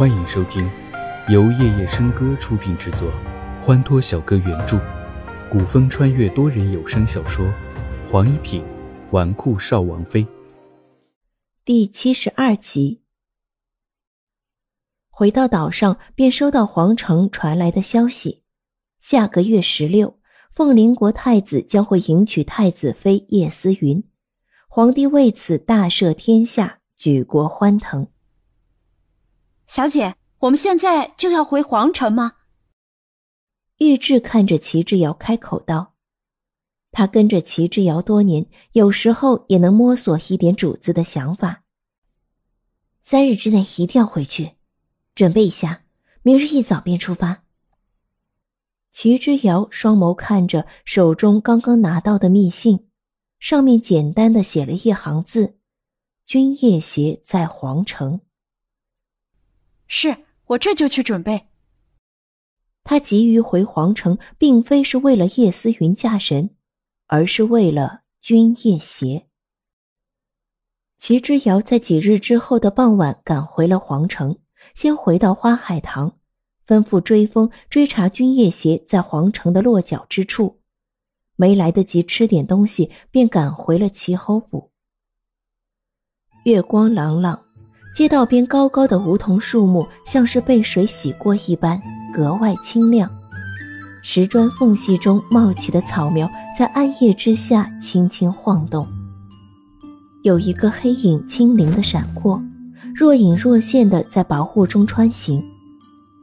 欢迎收听由夜夜笙歌出品制作，欢脱小哥原著，古风穿越多人有声小说《黄一品纨绔少王妃》第七十二集。回到岛上，便收到皇城传来的消息：下个月十六，凤临国太子将会迎娶太子妃叶思云，皇帝为此大赦天下，举国欢腾。小姐，我们现在就要回皇城吗？玉质看着齐之遥开口道：“他跟着齐之遥多年，有时候也能摸索一点主子的想法。三日之内一定要回去，准备一下，明日一早便出发。”齐之遥双眸看着手中刚刚拿到的密信，上面简单的写了一行字：“君夜邪在皇城。”是我这就去准备。他急于回皇城，并非是为了叶思云嫁神，而是为了君夜邪。齐之遥在几日之后的傍晚赶回了皇城，先回到花海堂，吩咐追风追查君夜邪在皇城的落脚之处。没来得及吃点东西，便赶回了齐侯府。月光朗朗。街道边高高的梧桐树木像是被水洗过一般，格外清亮。石砖缝隙中冒起的草苗在暗夜之下轻轻晃动。有一个黑影轻灵的闪过，若隐若现的在薄雾中穿行，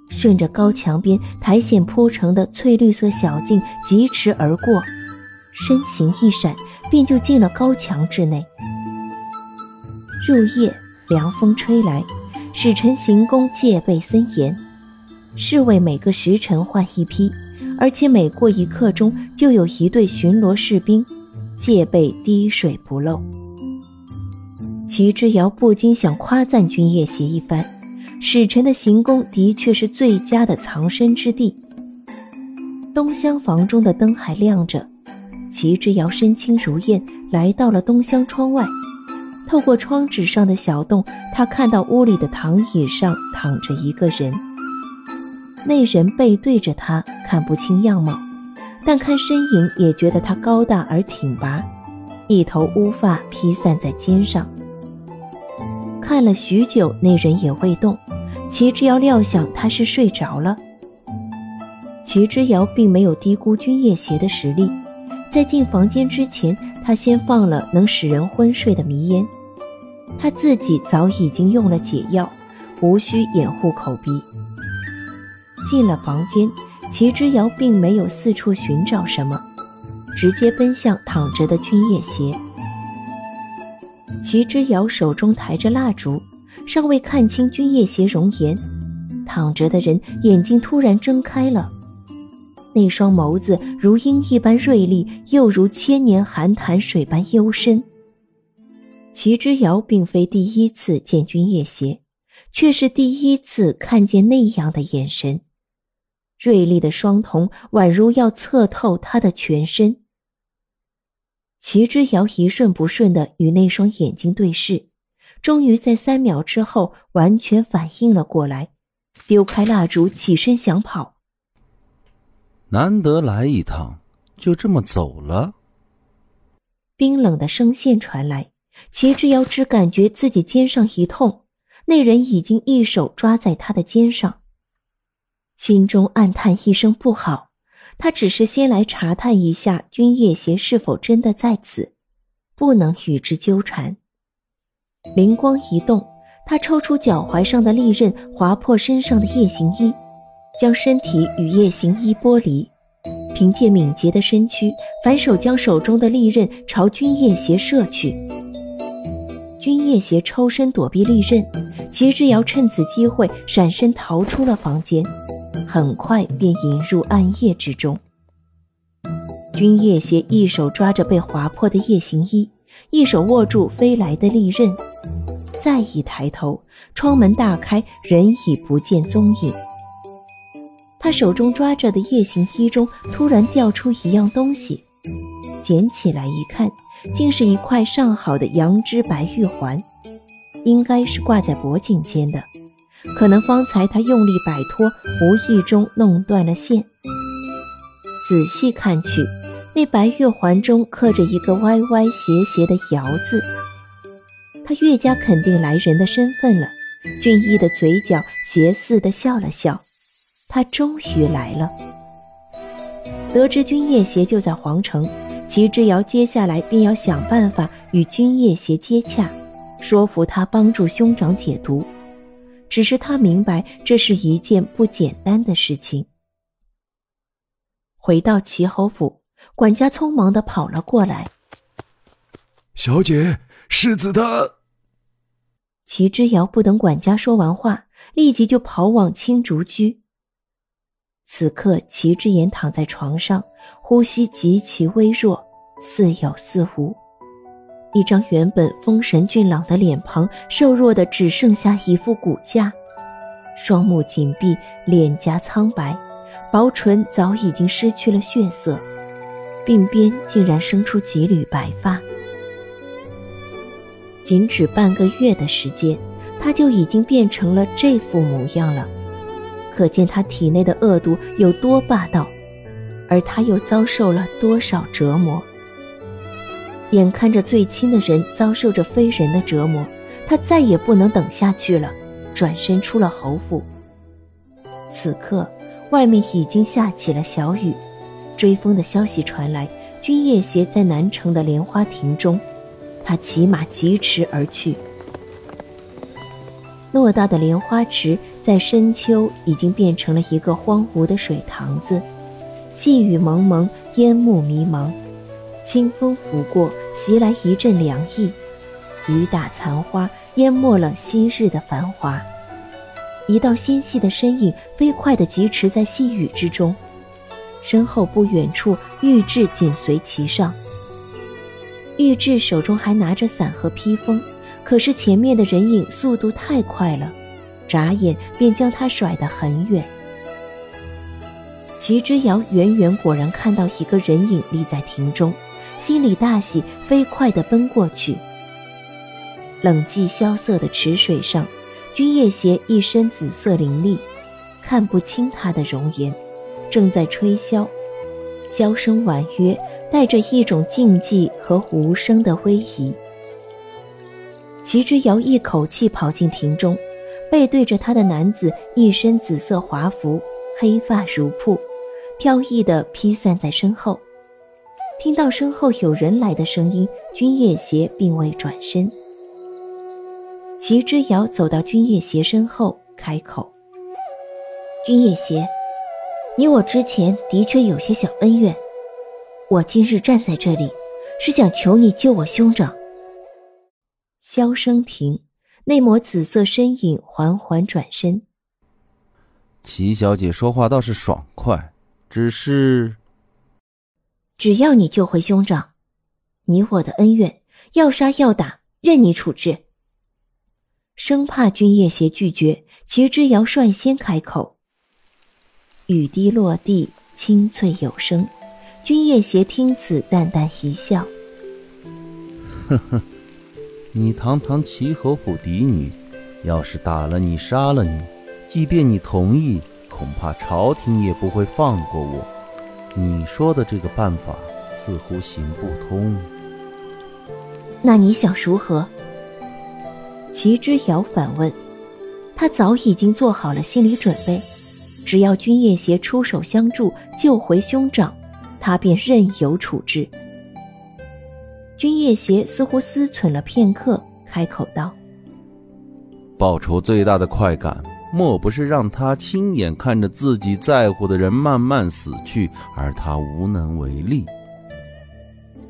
顺着高墙边苔藓铺成的翠绿色小径疾驰而过，身形一闪，便就进了高墙之内。入夜。凉风吹来，使臣行宫戒备森严，侍卫每个时辰换一批，而且每过一刻钟就有一队巡逻士兵，戒备滴水不漏。齐之遥不禁想夸赞君夜邪一番，使臣的行宫的确是最佳的藏身之地。东厢房中的灯还亮着，齐之遥身轻如燕，来到了东厢窗外。透过窗纸上的小洞，他看到屋里的躺椅上躺着一个人。那人背对着他，看不清样貌，但看身影也觉得他高大而挺拔，一头乌发披散在肩上。看了许久，那人也未动。齐之遥料想他是睡着了。齐之遥并没有低估君夜邪的实力，在进房间之前，他先放了能使人昏睡的迷烟。他自己早已经用了解药，无需掩护口鼻。进了房间，齐之遥并没有四处寻找什么，直接奔向躺着的君夜邪。齐之遥手中抬着蜡烛，尚未看清君夜邪容颜，躺着的人眼睛突然睁开了，那双眸子如鹰一般锐利，又如千年寒潭水般幽深。齐之遥并非第一次见君夜邪，却是第一次看见那样的眼神，锐利的双瞳宛如要测透他的全身。齐之遥一瞬不瞬的与那双眼睛对视，终于在三秒之后完全反应了过来，丢开蜡烛，起身想跑。难得来一趟，就这么走了？冰冷的声线传来。齐之遥只感觉自己肩上一痛，那人已经一手抓在他的肩上，心中暗叹一声不好。他只是先来查探一下君夜邪是否真的在此，不能与之纠缠。灵光一动，他抽出脚踝上的利刃，划破身上的夜行衣，将身体与夜行衣剥离，凭借敏捷的身躯，反手将手中的利刃朝君夜邪射去。君夜邪抽身躲避利刃，齐之遥趁此机会闪身逃出了房间，很快便引入暗夜之中。君夜邪一手抓着被划破的夜行衣，一手握住飞来的利刃，再一抬头，窗门大开，人已不见踪影。他手中抓着的夜行衣中突然掉出一样东西，捡起来一看。竟是一块上好的羊脂白玉环，应该是挂在脖颈间的。可能方才他用力摆脱，无意中弄断了线。仔细看去，那白玉环中刻着一个歪歪斜斜的“窑”字。他越加肯定来人的身份了。俊逸的嘴角斜似的笑了笑，他终于来了。得知君夜邪就在皇城，齐之遥接下来便要想办法与君夜邪接洽，说服他帮助兄长解毒。只是他明白这是一件不简单的事情。回到齐侯府，管家匆忙的跑了过来：“小姐，世子他……”齐之遥不等管家说完话，立即就跑往青竹居。此刻，齐之言躺在床上，呼吸极其微弱，似有似无。一张原本丰神俊朗的脸庞，瘦弱的只剩下一副骨架，双目紧闭，脸颊苍白，薄唇早已经失去了血色，鬓边竟然生出几缕白发。仅只半个月的时间，他就已经变成了这副模样了，可见他体内的恶毒有多霸道，而他又遭受了多少折磨。眼看着最亲的人遭受着非人的折磨，他再也不能等下去了，转身出了侯府。此刻，外面已经下起了小雨，追风的消息传来，君夜邪在南城的莲花亭中。他骑马疾驰而去。偌大的莲花池在深秋已经变成了一个荒芜的水塘子，细雨蒙蒙，烟雾迷茫，清风拂过，袭来一阵凉意。雨打残花，淹没了昔日的繁华。一道纤细的身影飞快地疾驰在细雨之中，身后不远处，玉质紧随其上。玉质手中还拿着伞和披风，可是前面的人影速度太快了，眨眼便将他甩得很远。齐之遥远远果然看到一个人影立在亭中，心里大喜，飞快地奔过去。冷寂萧瑟的池水上，君夜邪一身紫色凌厉，看不清他的容颜，正在吹箫，箫声婉约。带着一种静寂和无声的威仪，齐之遥一口气跑进亭中，背对着他的男子一身紫色华服，黑发如瀑，飘逸的披散在身后。听到身后有人来的声音，君夜邪并未转身。齐之遥走到君夜邪身后，开口：“君夜邪，你我之前的确有些小恩怨。”我今日站在这里，是想求你救我兄长。萧声停，那抹紫色身影缓缓转身。齐小姐说话倒是爽快，只是，只要你救回兄长，你我的恩怨，要杀要打，任你处置。生怕君夜邪拒绝，齐之遥率先开口。雨滴落地，清脆有声。君夜邪听此，淡淡一笑：“呵呵，你堂堂齐侯府嫡女，要是打了你、杀了你，即便你同意，恐怕朝廷也不会放过我。你说的这个办法似乎行不通。那你想如何？”齐之遥反问。他早已经做好了心理准备，只要君夜邪出手相助，救回兄长。他便任由处置。君夜邪似乎思忖了片刻，开口道：“报仇最大的快感，莫不是让他亲眼看着自己在乎的人慢慢死去，而他无能为力。”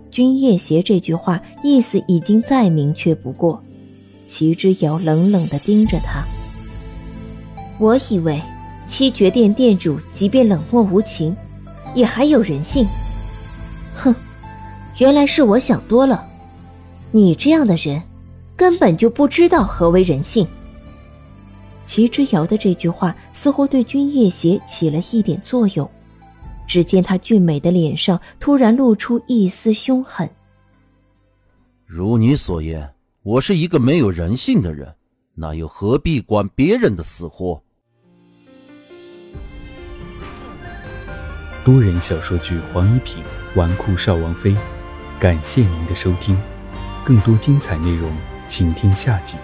君夜邪这句话意思已经再明确不过。齐之遥冷冷的盯着他：“我以为七绝殿殿主即便冷漠无情。”也还有人性，哼，原来是我想多了。你这样的人，根本就不知道何为人性。齐之遥的这句话似乎对君夜邪起了一点作用，只见他俊美的脸上突然露出一丝凶狠。如你所言，我是一个没有人性的人，那又何必管别人的死活？多人小说剧《黄一品纨绔少王妃》，感谢您的收听，更多精彩内容，请听下集。